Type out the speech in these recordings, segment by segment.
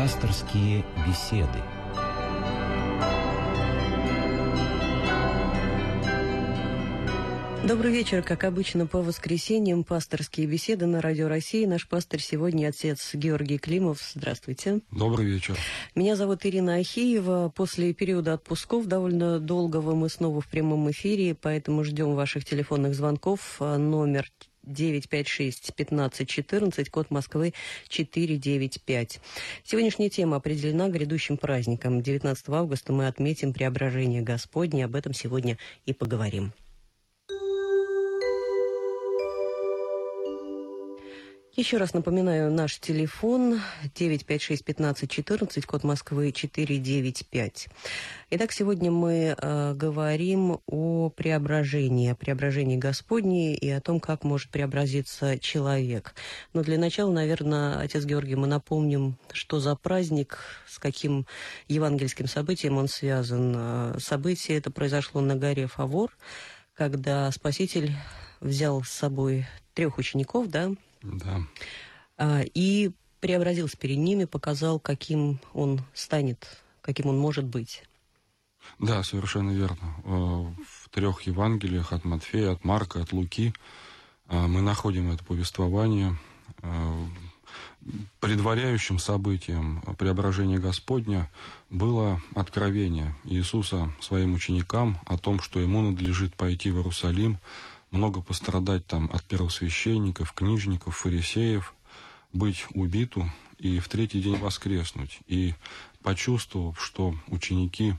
Пасторские беседы. Добрый вечер. Как обычно, по воскресеньям пасторские беседы на Радио России. Наш пастор сегодня отец Георгий Климов. Здравствуйте. Добрый вечер. Меня зовут Ирина Ахиева. После периода отпусков довольно долгого мы снова в прямом эфире, поэтому ждем ваших телефонных звонков. Номер 956-1514, код Москвы 495. Сегодняшняя тема определена грядущим праздником. 19 августа мы отметим преображение Господне. Об этом сегодня и поговорим. Еще раз напоминаю, наш телефон 956-1514, код Москвы 495. Итак, сегодня мы э, говорим о преображении, о преображении Господней и о том, как может преобразиться человек. Но для начала, наверное, отец Георгий, мы напомним, что за праздник, с каким евангельским событием он связан. Э, событие это произошло на горе Фавор, когда Спаситель взял с собой трех учеников, да, да. А, и преобразился перед ними, показал, каким он станет, каким он может быть. Да, совершенно верно. Э, в трех Евангелиях от Матфея, от Марка, от Луки э, мы находим это повествование э, предваряющим событием преображения Господня было откровение Иисуса своим ученикам о том, что ему надлежит пойти в Иерусалим, много пострадать там от первосвященников, книжников, фарисеев, быть убиту и в третий день воскреснуть. И почувствовав, что ученики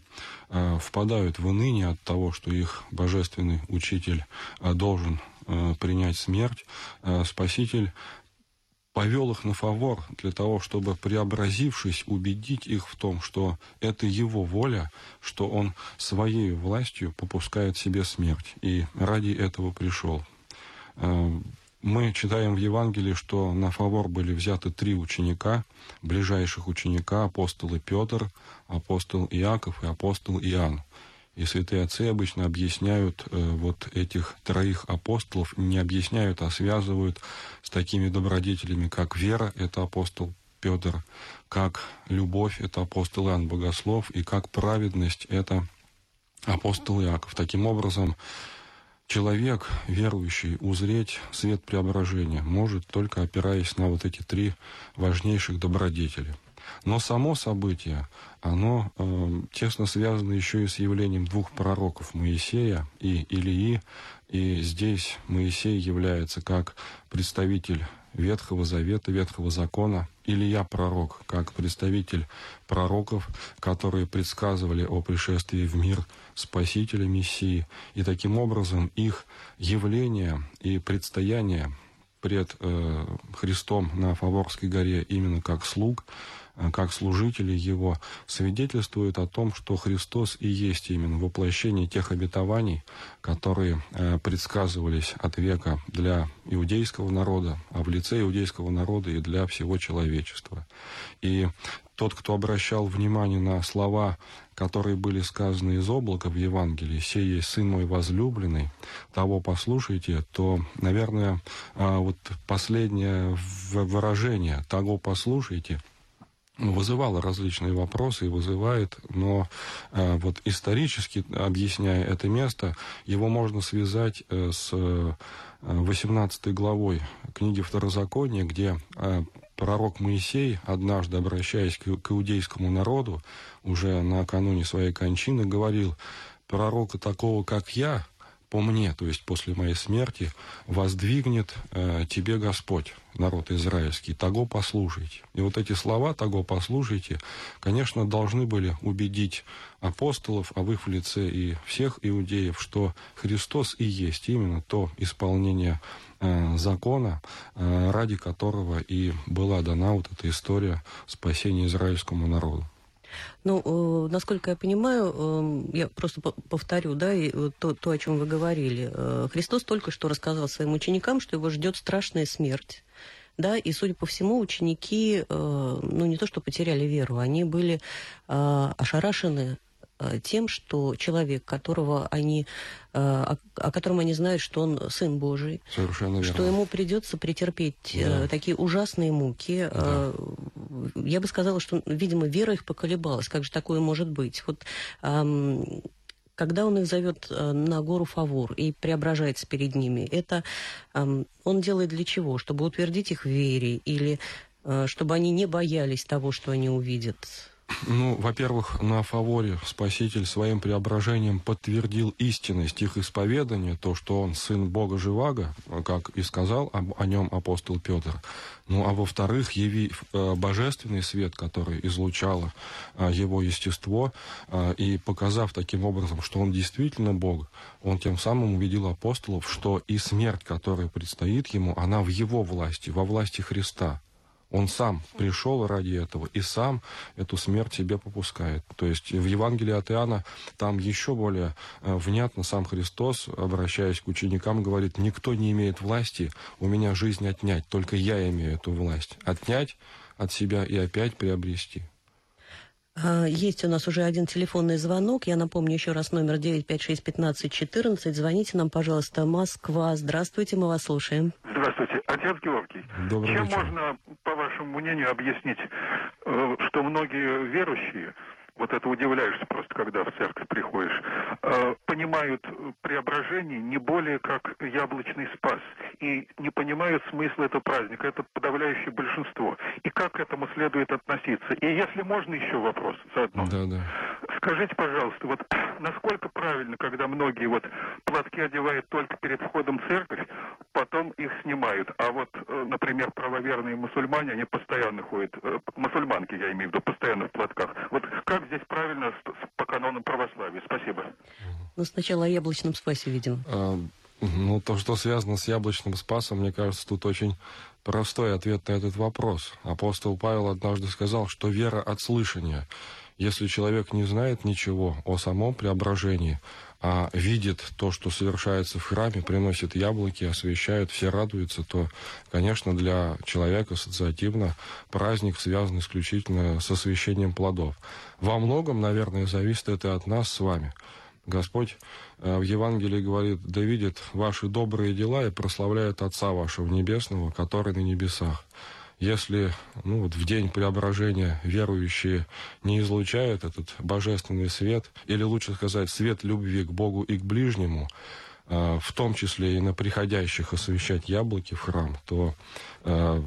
э, впадают в уныние от того, что их божественный учитель э, должен э, принять смерть, э, Спаситель повел их на фавор для того, чтобы, преобразившись, убедить их в том, что это его воля, что он своей властью попускает себе смерть, и ради этого пришел. Э, мы читаем в Евангелии, что на фавор были взяты три ученика, ближайших ученика, апостолы Петр, апостол Иаков и апостол Иоанн. И святые отцы обычно объясняют э, вот этих троих апостолов, не объясняют, а связывают с такими добродетелями, как вера, это апостол Петр, как любовь, это апостол Иоанн Богослов, и как праведность, это апостол Иаков. Таким образом, человек, верующий, узреть свет преображения может только опираясь на вот эти три важнейших добродетели – но само событие, оно э, тесно связано еще и с явлением двух пророков Моисея и Илии. И здесь Моисей является как представитель Ветхого Завета, Ветхого Закона, Илья пророк, как представитель пророков, которые предсказывали о пришествии в мир Спасителя Мессии. И таким образом их явление и предстояние пред э, Христом на Фаворской горе именно как слуг – как служители Его, свидетельствует о том, что Христос и есть именно воплощение тех обетований, которые э, предсказывались от века для иудейского народа, а в лице иудейского народа и для всего человечества. И тот, кто обращал внимание на слова, которые были сказаны из облака в Евангелии, «Сей есть Сын мой возлюбленный, того послушайте», то, наверное, э, вот последнее выражение «того послушайте» вызывало различные вопросы и вызывает, но э, вот исторически, объясняя это место, его можно связать э, с 18 э, главой книги Второзакония, где э, пророк Моисей, однажды обращаясь к, к иудейскому народу, уже накануне своей кончины, говорил, пророка такого, как я, по мне, то есть после моей смерти, воздвигнет э, тебе Господь, народ израильский, того послушайте. И вот эти слова того послушайте, конечно, должны были убедить апостолов, а в их лице и всех иудеев, что Христос и есть именно то исполнение э, закона, э, ради которого и была дана вот эта история спасения израильскому народу. Ну, э, насколько я понимаю, э, я просто повторю, да, э, то, то, о чем вы говорили. Христос только что рассказал своим ученикам, что его ждет страшная смерть. Да, и, судя по всему, ученики, ну, не то что потеряли веру, они были ошарашены э, тем, что человек, которого они, э, о, о котором они знают, что он сын Божий, Совершенно верно. что ему придется претерпеть да. такие ужасные муки. Да. Я бы сказала, что, видимо, вера их поколебалась. Как же такое может быть? Вот когда он их зовет на гору Фавор и преображается перед ними, это он делает для чего? Чтобы утвердить их в вере или Э, чтобы они не боялись того, что они увидят? Ну, во-первых, на фаворе Спаситель своим преображением подтвердил истинность их исповедания, то, что он сын Бога Живаго, как и сказал об, о нем апостол Петр. Ну, а во-вторых, явив э, божественный свет, который излучало э, его естество, э, и показав таким образом, что он действительно Бог, он тем самым убедил апостолов, что и смерть, которая предстоит ему, она в его власти, во власти Христа. Он сам пришел ради этого и сам эту смерть себе попускает. То есть в Евангелии от Иоанна там еще более э, внятно сам Христос, обращаясь к ученикам, говорит, никто не имеет власти у меня жизнь отнять, только я имею эту власть. Отнять от себя и опять приобрести. А, есть у нас уже один телефонный звонок. Я напомню еще раз номер 956-1514. Звоните нам, пожалуйста, Москва. Здравствуйте, мы вас слушаем. Здравствуйте. Отец Георгий. Добрый Чем вечер. можно, по вашему мнению, объяснить, э, что многие верующие вот это удивляешься просто, когда в церковь приходишь, э, понимают преображение не более как яблочный спас и не понимают смысла этого праздника. Это подавляющее большинство. И как к этому следует относиться? И если можно еще вопрос заодно. Да, да. Скажите, пожалуйста, вот насколько правильно, когда многие вот платки одевают только перед входом в церковь, потом их снимают. А вот, э, например, правоверные мусульмане, они постоянно ходят, э, мусульманки, я имею в виду, постоянно в платках. Вот как здесь правильно по канонам православия? Спасибо. Ну, сначала о яблочном спасе, видимо. А, ну, то, что связано с яблочным спасом, мне кажется, тут очень простой ответ на этот вопрос. Апостол Павел однажды сказал, что вера от слышания. Если человек не знает ничего о самом преображении, а видит то, что совершается в храме, приносит яблоки, освещает, все радуются, то, конечно, для человека ассоциативно праздник связан исключительно с освещением плодов. Во многом, наверное, зависит это от нас с вами. Господь э, в Евангелии говорит, да видит ваши добрые дела и прославляет Отца вашего Небесного, который на небесах. Если ну, вот в день преображения верующие не излучают этот божественный свет, или лучше сказать, свет любви к Богу и к ближнему, э, в том числе и на приходящих освещать яблоки в храм, то, э,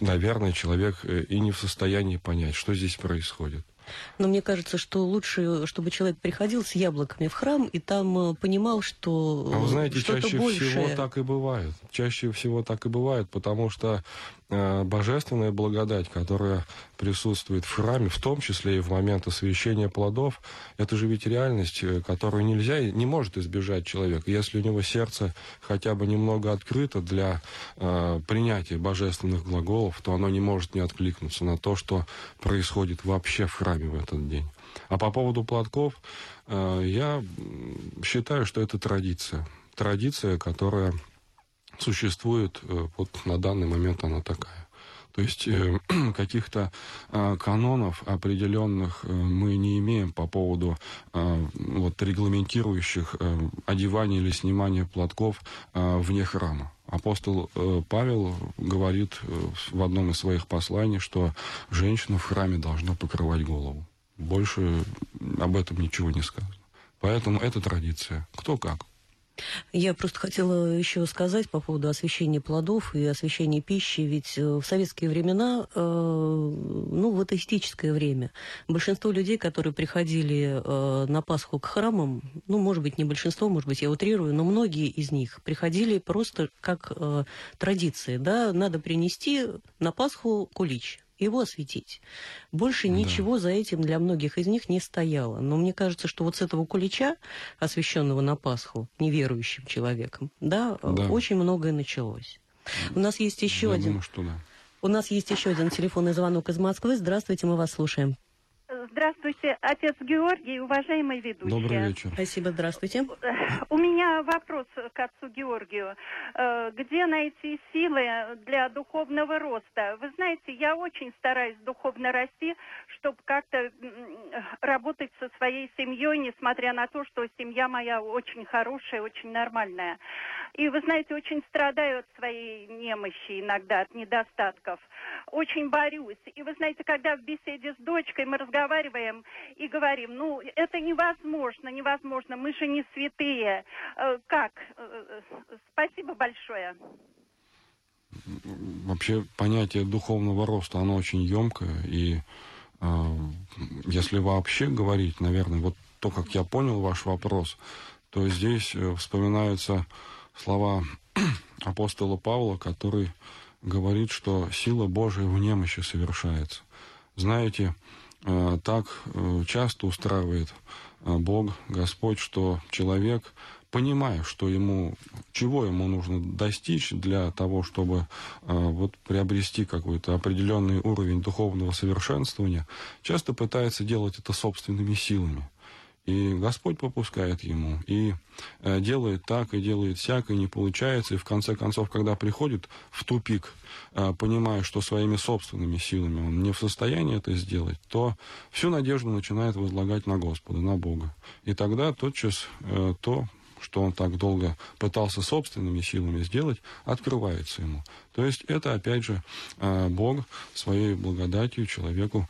наверное, человек э, и не в состоянии понять, что здесь происходит. Но мне кажется, что лучше, чтобы человек приходил с яблоками в храм и там э, понимал, что А вы знаете, что чаще большее. всего так и бывает. Чаще всего так и бывает, потому что божественная благодать, которая присутствует в храме, в том числе и в момент освящения плодов, это же ведь реальность, э, которую нельзя, не может избежать человек. Если у него сердце хотя бы немного открыто для э, принятия божественных глаголов, то оно не может не откликнуться на то, что происходит вообще в храме в этот день. А по поводу платков, э, я считаю, что это традиция. Традиция, которая существует, э, вот на данный момент она такая. То есть э, каких-то э, канонов определенных мы не имеем по поводу вот, регламентирующих одевания или снимания платков вне храма. Апостол Павел говорит в одном из своих посланий, что женщина в храме должна покрывать голову. Больше об этом ничего не сказано. Поэтому это традиция. Кто как. Я просто хотела еще сказать по поводу освещения плодов и освещения пищи. Ведь э, в советские времена, э, ну, в атеистическое время, большинство людей, которые приходили э, на Пасху к храмам, ну, может быть, не большинство, может быть, я утрирую, но многие из них приходили просто как традиция, да, надо принести на Пасху кулич его осветить. Больше да. ничего за этим для многих из них не стояло. Но мне кажется, что вот с этого кулича, освященного на Пасху неверующим человеком, да, да. очень многое началось. У нас есть еще Я один. Думаю, что да. У нас есть еще один телефонный звонок из Москвы. Здравствуйте, мы вас слушаем. Здравствуйте, отец Георгий, уважаемый ведущий. Добрый вечер. Спасибо, здравствуйте. У меня вопрос к отцу Георгию. Э, где найти силы для духовного роста? Вы знаете, я очень стараюсь духовно расти, чтобы как-то работать со своей семьей, несмотря на то, что семья моя очень хорошая, очень нормальная. И, вы знаете, очень страдаю от своей немощи иногда, от недостатков. Очень борюсь. И, вы знаете, когда в беседе с дочкой мы разговариваем и говорим, ну, это невозможно, невозможно, мы же не святые. Э, как? Э, э, спасибо большое. Вообще понятие духовного роста, оно очень емкое. И э, если вообще говорить, наверное, вот то, как я понял ваш вопрос, то здесь вспоминаются слова апостола Павла, который говорит, что сила Божия в немощи совершается. Знаете, э, так э, часто устраивает э, Бог, Господь, что человек, понимая, что ему, чего ему нужно достичь для того, чтобы вот приобрести какой-то определенный уровень духовного совершенствования, часто пытается делать это собственными силами. И Господь попускает ему, и э, делает так, и делает всяк, и не получается. И в конце концов, когда приходит в тупик, э, понимая, что своими собственными силами он не в состоянии это сделать, то всю надежду начинает возлагать на Господа, на Бога. И тогда тотчас э, то, что он так долго пытался собственными силами сделать, открывается ему. То есть это, опять же, Бог своей благодатью человеку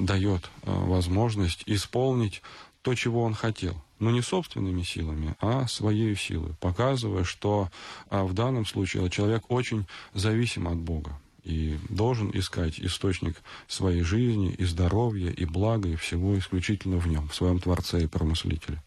дает возможность исполнить то, чего он хотел. Но не собственными силами, а своей силой, показывая, что а, в данном случае человек очень зависим от Бога и должен искать источник своей жизни и здоровья, и блага, и всего исключительно в нем, в своем Творце и Промыслителе.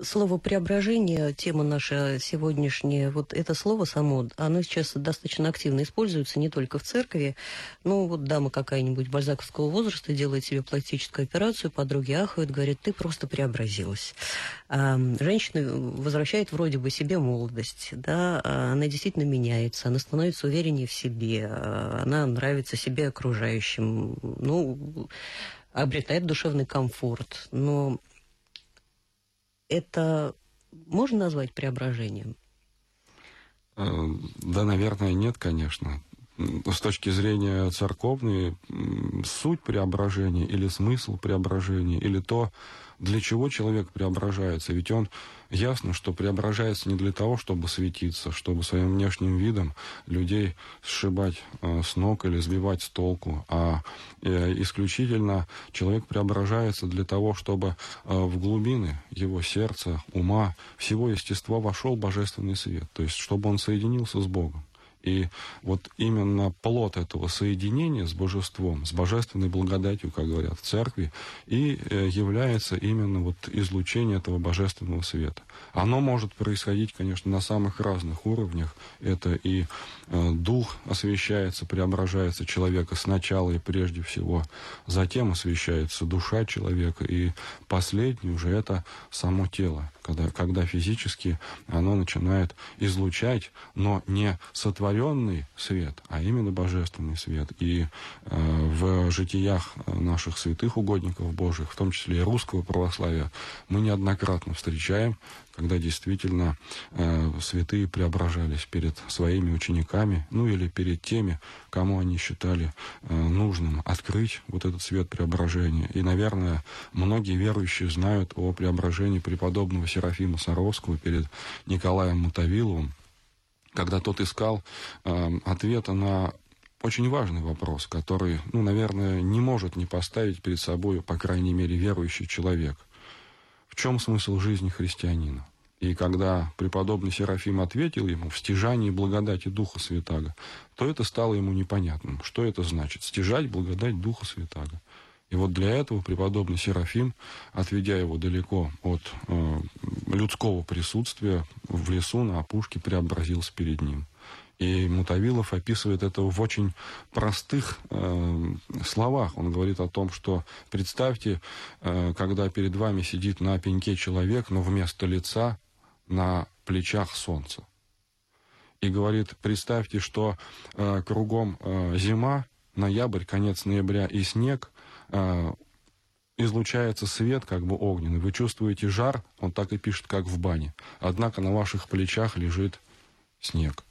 Слово «преображение», тема наша сегодняшняя, вот это слово само, оно сейчас достаточно активно используется не только в церкви. Ну, вот дама какая-нибудь бальзаковского возраста делает себе пластическую операцию, подруги ахают, говорят, ты просто преобразилась. А женщина возвращает вроде бы себе молодость, да, а она действительно меняется, она становится увереннее в себе, а она нравится себе окружающим, ну, обретает душевный комфорт. Но это можно назвать преображением? Э, да, наверное, нет, конечно. С точки зрения церковной, суть преображения или смысл преображения, или то, для чего человек преображается. Ведь он ясно, что преображается не для того, чтобы светиться, чтобы своим внешним видом людей сшибать э, с ног или сбивать с толку, а э, исключительно человек преображается для того, чтобы э, в глубины его сердца, ума, всего естества вошел божественный свет, то есть чтобы он соединился с Богом. И вот именно плод этого соединения с божеством, с божественной благодатью, как говорят в церкви, и э, является именно вот излучение этого божественного света. Оно может происходить, конечно, на самых разных уровнях. Это и э, дух освещается, преображается человека сначала и прежде всего, затем освещается душа человека, и последний уже это само тело, когда, когда физически оно начинает излучать, но не сотворенный свет, а именно божественный свет. И э, в житиях наших святых угодников Божьих, в том числе и русского православия, мы неоднократно встречаем когда действительно э, святые преображались перед своими учениками, ну или перед теми, кому они считали э, нужным открыть вот этот свет преображения. И, наверное, многие верующие знают о преображении преподобного Серафима Саровского перед Николаем Мотовиловым, когда тот искал э, ответа на очень важный вопрос, который, ну, наверное, не может не поставить перед собой, по крайней мере, верующий человек чем смысл жизни христианина? И когда преподобный Серафим ответил ему в стяжании благодати Духа Святаго, то это стало ему непонятным. Что это значит? Стяжать благодать Духа Святаго. И вот для этого преподобный Серафим, отведя его далеко от э, людского присутствия, в лесу на опушке преобразился перед ним. И Мутавилов описывает это в очень простых э, словах. Он говорит о том, что представьте, э, когда перед вами сидит на пеньке человек, но вместо лица на плечах солнце. И говорит, представьте, что э, кругом э, зима, ноябрь, конец ноября и снег, э, излучается свет, как бы огненный. Вы чувствуете жар, он так и пишет, как в бане. Однако на ваших плечах лежит снег.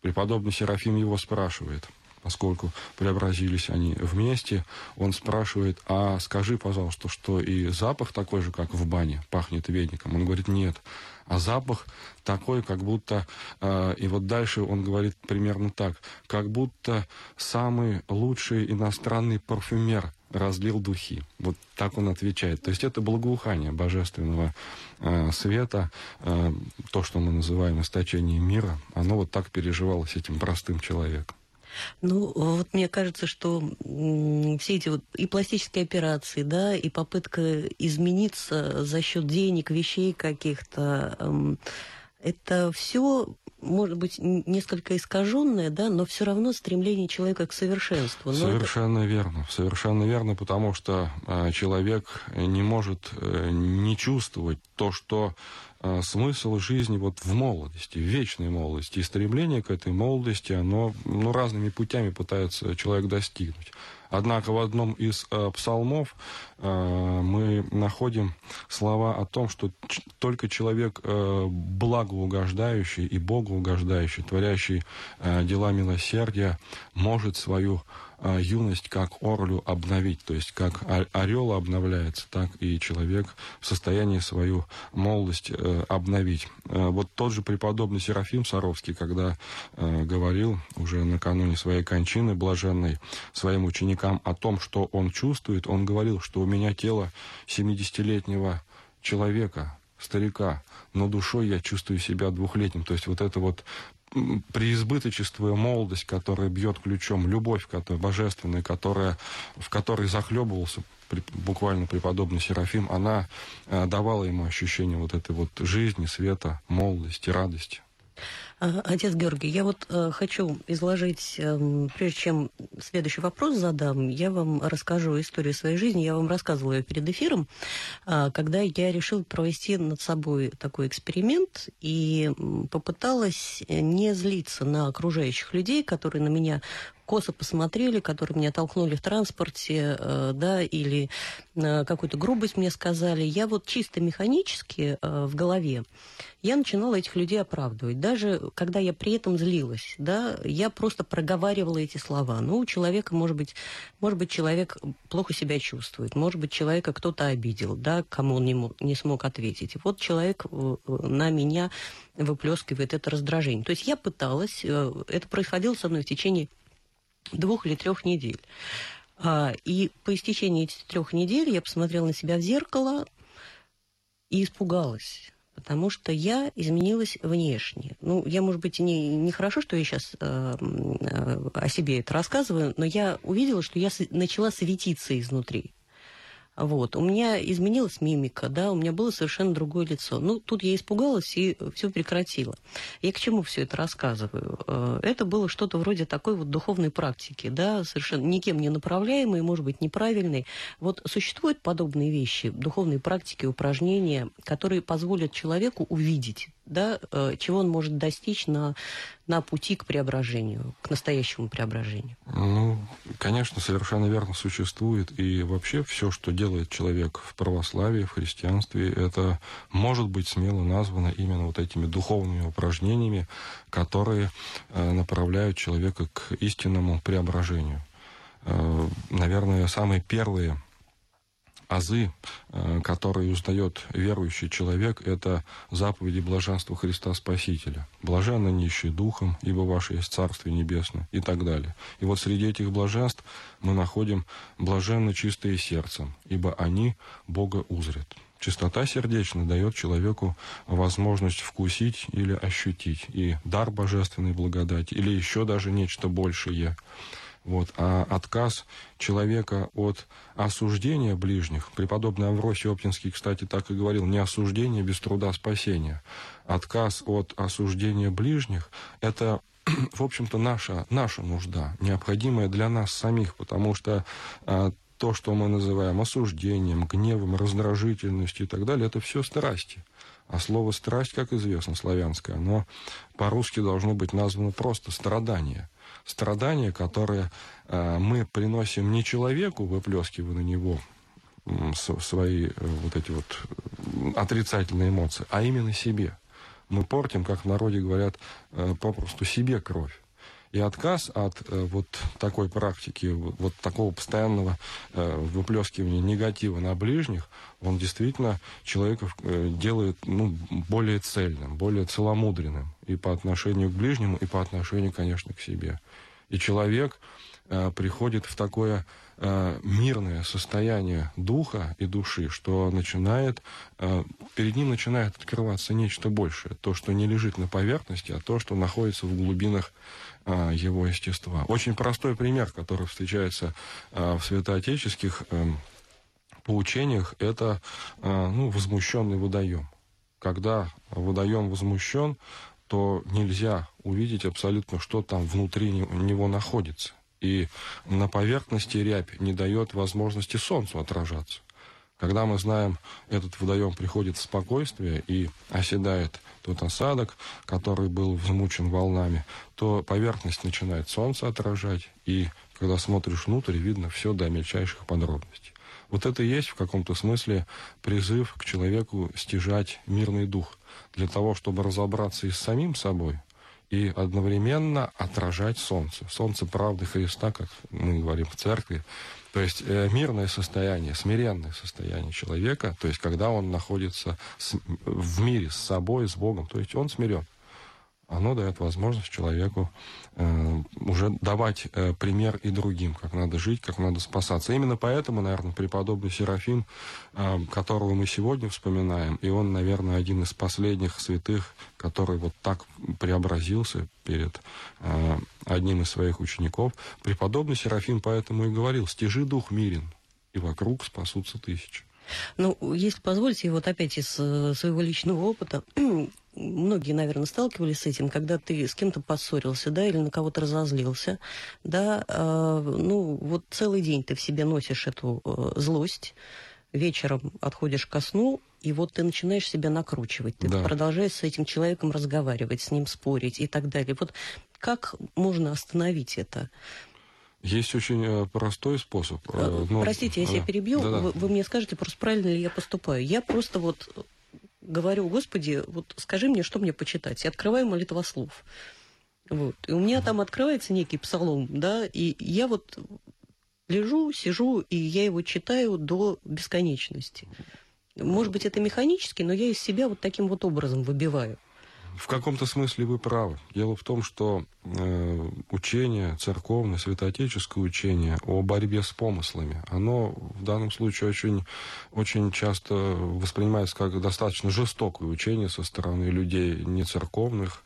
Преподобный Серафим его спрашивает, поскольку преобразились они вместе, он спрашивает, а скажи, пожалуйста, что и запах такой же, как в бане, пахнет веником. Он говорит, нет, а запах такой, как будто... Э, и вот дальше он говорит примерно так. Как будто самый лучший иностранный парфюмер разлил духи. Вот так он отвечает. То есть это благоухание божественного э, света, э, то, что мы называем источением мира, оно вот так переживалось этим простым человеком. Ну, вот мне кажется, что все эти вот и пластические операции, да, и попытка измениться за счет денег, вещей каких-то, эм, это все может быть, несколько искаженное, да, но все равно стремление человека к совершенству. Но совершенно это... верно, совершенно верно, потому что э, человек не может э, не чувствовать то, что а, смысл жизни вот в молодости, в вечной молодости. И стремление к этой молодости, оно ну, разными путями пытается человек достигнуть. Однако в одном из э, псалмов э, мы находим слова о том, что только человек э, благоугождающий и богоугождающий, творящий э, дела милосердия, может свою юность как орлю обновить. То есть как орел обновляется, так и человек в состоянии свою молодость э, обновить. Э, вот тот же преподобный Серафим Саровский, когда э, говорил уже накануне своей кончины блаженной своим ученикам о том, что он чувствует, он говорил, что у меня тело 70-летнего человека, старика, но душой я чувствую себя двухлетним. То есть вот это вот преизбыточествуя молодость, которая бьет ключом, любовь, которая божественная, которая, в которой захлебывался буквально преподобный Серафим, она э, давала ему ощущение вот этой вот жизни, света, молодости, радости. А, отец Георгий, я вот э, хочу изложить, э, прежде чем следующий вопрос задам, я вам расскажу историю своей жизни. Я вам рассказывала ее перед эфиром, э, когда я решила провести над собой такой эксперимент и попыталась не злиться на окружающих людей, которые на меня косо посмотрели, которые меня толкнули в транспорте, э, да, или э, какую-то грубость мне сказали. Я вот чисто механически э, в голове, я начинала этих людей оправдывать. Даже когда я при этом злилась, да, я просто проговаривала эти слова. Ну, у человека, может быть, может быть, человек плохо себя чувствует, может быть, человека кто-то обидел, да, кому он не, мог, не смог ответить. Вот человек на меня выплескивает это раздражение. То есть я пыталась, это происходило со мной в течение двух или трех недель. А, и по истечении этих трех недель я посмотрела на себя в зеркало и испугалась потому что я изменилась внешне. Ну, я, может быть, не, не хорошо, что я сейчас э, э, о себе это рассказываю, но я увидела, что я начала светиться изнутри. Вот. У меня изменилась мимика, да, у меня было совершенно другое лицо. Ну, тут я испугалась и все прекратила. Я к чему все это рассказываю? Э, это было что-то вроде такой вот духовной практики, да, совершенно никем не направляемой, может быть, неправильной. Вот существуют подобные вещи, духовные практики, упражнения, которые позволят человеку увидеть да, э, чего он может достичь на, на пути к преображению, к настоящему преображению? Ну, конечно, совершенно верно существует. И вообще все, что делает человек в православии, в христианстве, это может быть смело названо именно вот этими духовными упражнениями, которые э, направляют человека к истинному преображению. Э, наверное, самые первые азы, э, которые узнает верующий человек, это заповеди блаженства Христа Спасителя. Блаженно нищие духом, ибо ваше есть Царствие Небесное и так далее. И вот среди этих блаженств мы находим блаженно чистые сердцем, ибо они Бога узрят. Чистота сердечная дает человеку возможность вкусить или ощутить и дар божественной благодати, или еще даже нечто большее. Вот. А отказ человека от осуждения ближних, преподобный Авросий Оптинский, кстати, так и говорил, не осуждение без труда спасения. Отказ от осуждения ближних – это в общем-то, наша, наша нужда, необходимая для нас самих, потому что а, то, что мы называем осуждением, гневом, раздражительностью и так далее, это все страсти. А слово «страсть», как известно, славянское, оно по-русски должно быть названо просто «страдание» страдания, которые э, мы приносим не человеку, выплескивая на него свои вот эти вот отрицательные эмоции, а именно себе. Мы портим, как в народе говорят, попросту себе кровь. И отказ от э, вот такой практики, вот такого постоянного э, выплескивания негатива на ближних, он действительно человека э, делает ну, более цельным, более целомудренным и по отношению к ближнему, и по отношению, конечно, к себе. И человек приходит в такое э, мирное состояние духа и души, что начинает, э, перед ним начинает открываться нечто большее, то, что не лежит на поверхности, а то, что находится в глубинах его естества. Очень простой пример, который встречается в святоотеческих эм, поучениях, это ну, возмущенный водоем. Когда водоем возмущен, то нельзя увидеть абсолютно, что там внутри него находится. И на поверхности рябь не дает возможности солнцу отражаться. Когда мы знаем, этот водоем приходит в спокойствие и оседает тот осадок, который был взмучен волнами, то поверхность начинает солнце отражать, и когда смотришь внутрь, видно все до мельчайших подробностей. Вот это и есть в каком-то смысле призыв к человеку стяжать мирный дух, для того, чтобы разобраться и с самим собой, и одновременно отражать солнце. Солнце правды Христа, как мы говорим в церкви, то есть э, мирное состояние, смиренное состояние человека, то есть когда он находится с, в мире с собой, с Богом, то есть он смирен оно дает возможность человеку э, уже давать э, пример и другим, как надо жить, как надо спасаться. Именно поэтому, наверное, преподобный Серафим, э, которого мы сегодня вспоминаем, и он, наверное, один из последних святых, который вот так преобразился перед э, одним из своих учеников, преподобный Серафим поэтому и говорил, «Стяжи дух мирен, и вокруг спасутся тысячи». Ну, если позволите, вот опять из э, своего личного опыта, многие, наверное, сталкивались с этим, когда ты с кем-то поссорился, да, или на кого-то разозлился, да, э, ну, вот целый день ты в себе носишь эту э, злость, вечером отходишь ко сну, и вот ты начинаешь себя накручивать, ты да. продолжаешь с этим человеком разговаривать, с ним спорить и так далее. Вот как можно остановить это? Есть очень э, простой способ. Э, но... Простите, если да. я перебью, да, да. Вы, вы мне скажете просто правильно ли я поступаю. Я просто вот говорю, Господи, вот скажи мне, что мне почитать. И открываю молитвослов. Вот. И у меня там открывается некий псалом, да, и я вот лежу, сижу, и я его читаю до бесконечности. Может быть, это механически, но я из себя вот таким вот образом выбиваю. В каком-то смысле вы правы. Дело в том, что э, учение, церковное, святоотеческое учение о борьбе с помыслами, оно в данном случае очень, очень часто воспринимается как достаточно жестокое учение со стороны людей нецерковных,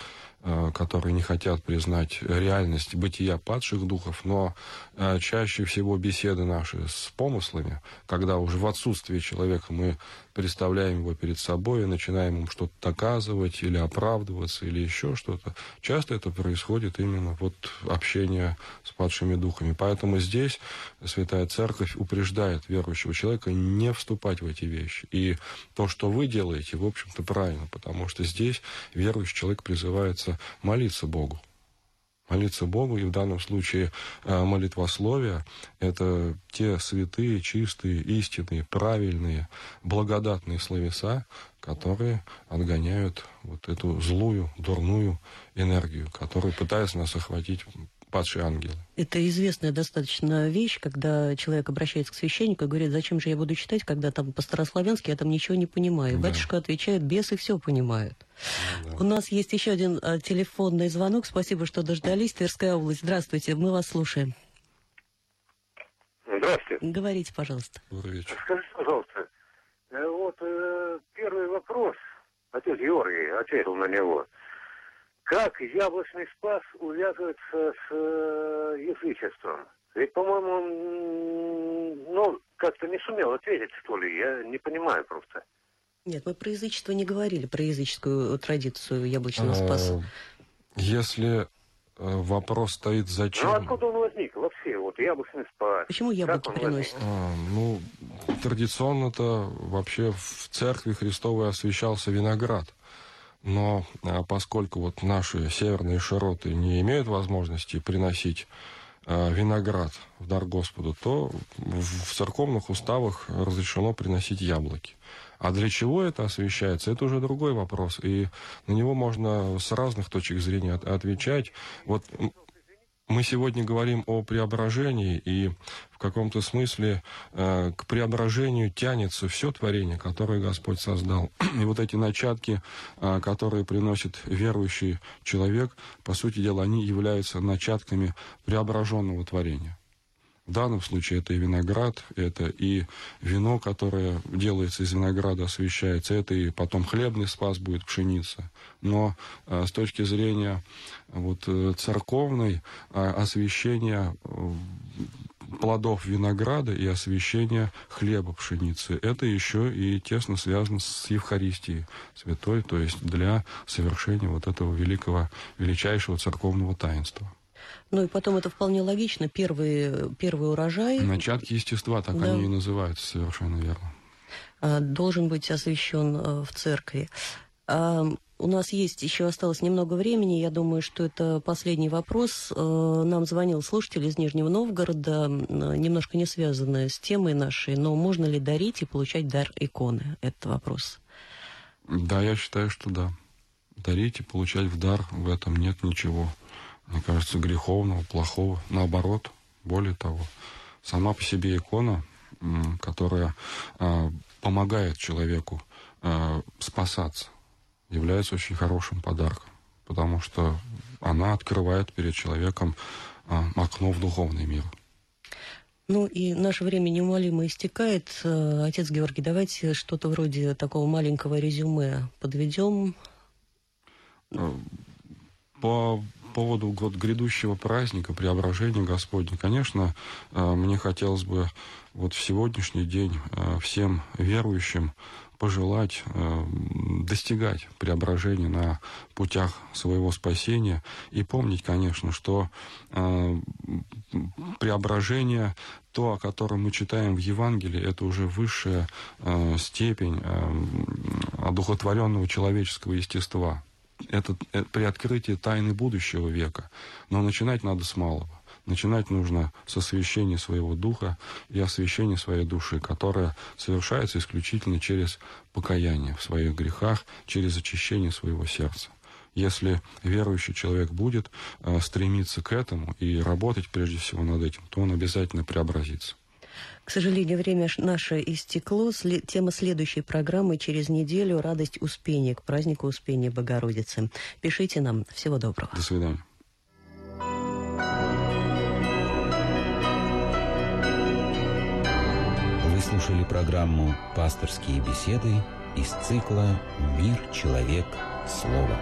которые не хотят признать реальность бытия падших духов, но э, чаще всего беседы наши с помыслами, когда уже в отсутствии человека мы представляем его перед собой и начинаем ему что-то доказывать или оправдываться или еще что-то, часто это происходит именно вот общение с падшими духами. Поэтому здесь Святая Церковь упреждает верующего человека не вступать в эти вещи. И то, что вы делаете, в общем-то, правильно, потому что здесь верующий человек призывается молиться Богу. Молиться Богу, и в данном случае э, молитвословие – это те святые, чистые, истинные, правильные, благодатные словеса, которые отгоняют вот эту злую, дурную энергию, которая пытается нас охватить падшие ангелы. Это известная достаточно вещь, когда человек обращается к священнику и говорит, зачем же я буду читать, когда там по-старославянски я там ничего не понимаю. Да. Батюшка отвечает, бесы все понимают. Да. У нас есть еще один а, телефонный звонок. Спасибо, что дождались. Тверская область. Здравствуйте, мы вас слушаем. Здравствуйте. Говорите, пожалуйста. Добрый вечер. Скажите, пожалуйста, э, вот э, первый вопрос, отец Георгий ответил на него. Как яблочный спас увязывается с э, язычеством? Ведь, по-моему, ну, как-то не сумел ответить, что ли, я не понимаю просто. Нет, мы про язычество не говорили, про языческую традицию яблочного а, спаса. Если э, вопрос стоит зачем... Ну, откуда он возник вообще, вот яблочный спас? Почему яблоки приносят? А, ну, традиционно-то вообще в церкви Христовой освещался виноград. Но а, поскольку вот наши северные широты не имеют возможности приносить виноград в дар Господу, то в церковных уставах разрешено приносить яблоки. А для чего это освещается, это уже другой вопрос. И на него можно с разных точек зрения отвечать. Вот мы сегодня говорим о преображении, и в каком-то смысле э, к преображению тянется все творение, которое Господь создал. И вот эти начатки, э, которые приносит верующий человек, по сути дела, они являются начатками преображенного творения. В данном случае это и виноград, это и вино, которое делается из винограда, освещается, это и потом хлебный спас будет пшеница. Но э, с точки зрения вот, э, церковной э, освещения плодов винограда и освещения хлеба пшеницы. Это еще и тесно связано с Евхаристией святой, то есть для совершения вот этого великого, величайшего церковного таинства. Ну и потом это вполне логично. Первый, первый урожай... Начатки естества, так да. они и называются, совершенно верно. А, должен быть освящен э, в церкви. А, у нас есть еще осталось немного времени. Я думаю, что это последний вопрос. Э, нам звонил слушатель из Нижнего Новгорода, немножко не связанный с темой нашей, но можно ли дарить и получать дар иконы? Это вопрос. Да, я считаю, что да. Дарить и получать в дар, в этом нет ничего мне кажется, греховного, плохого. Наоборот, более того, сама по себе икона, которая а, помогает человеку а, спасаться, является очень хорошим подарком, потому что она открывает перед человеком а, окно в духовный мир. Ну и наше время неумолимо истекает. Э, отец Георгий, давайте что-то вроде такого маленького резюме подведем. Э, по поводу год грядущего праздника, преображения Господня, конечно, э, мне хотелось бы вот в сегодняшний день э, всем верующим пожелать э, достигать преображения на путях своего спасения и помнить, конечно, что преображение, то, о котором мы читаем в Евангелии, это уже высшая степень одухотворенного человеческого естества это при открытии тайны будущего века. Но начинать надо с малого. Начинать нужно с освящения своего духа и освящения своей души, которая совершается исключительно через покаяние в своих грехах, через очищение своего сердца. Если верующий человек будет э, стремиться к этому и работать прежде всего над этим, то он обязательно преобразится. К сожалению, время наше истекло. Тема следующей программы через неделю «Радость Успения» к празднику Успения Богородицы. Пишите нам. Всего доброго. До свидания. Вы слушали программу «Пасторские беседы» из цикла «Мир, человек, слово».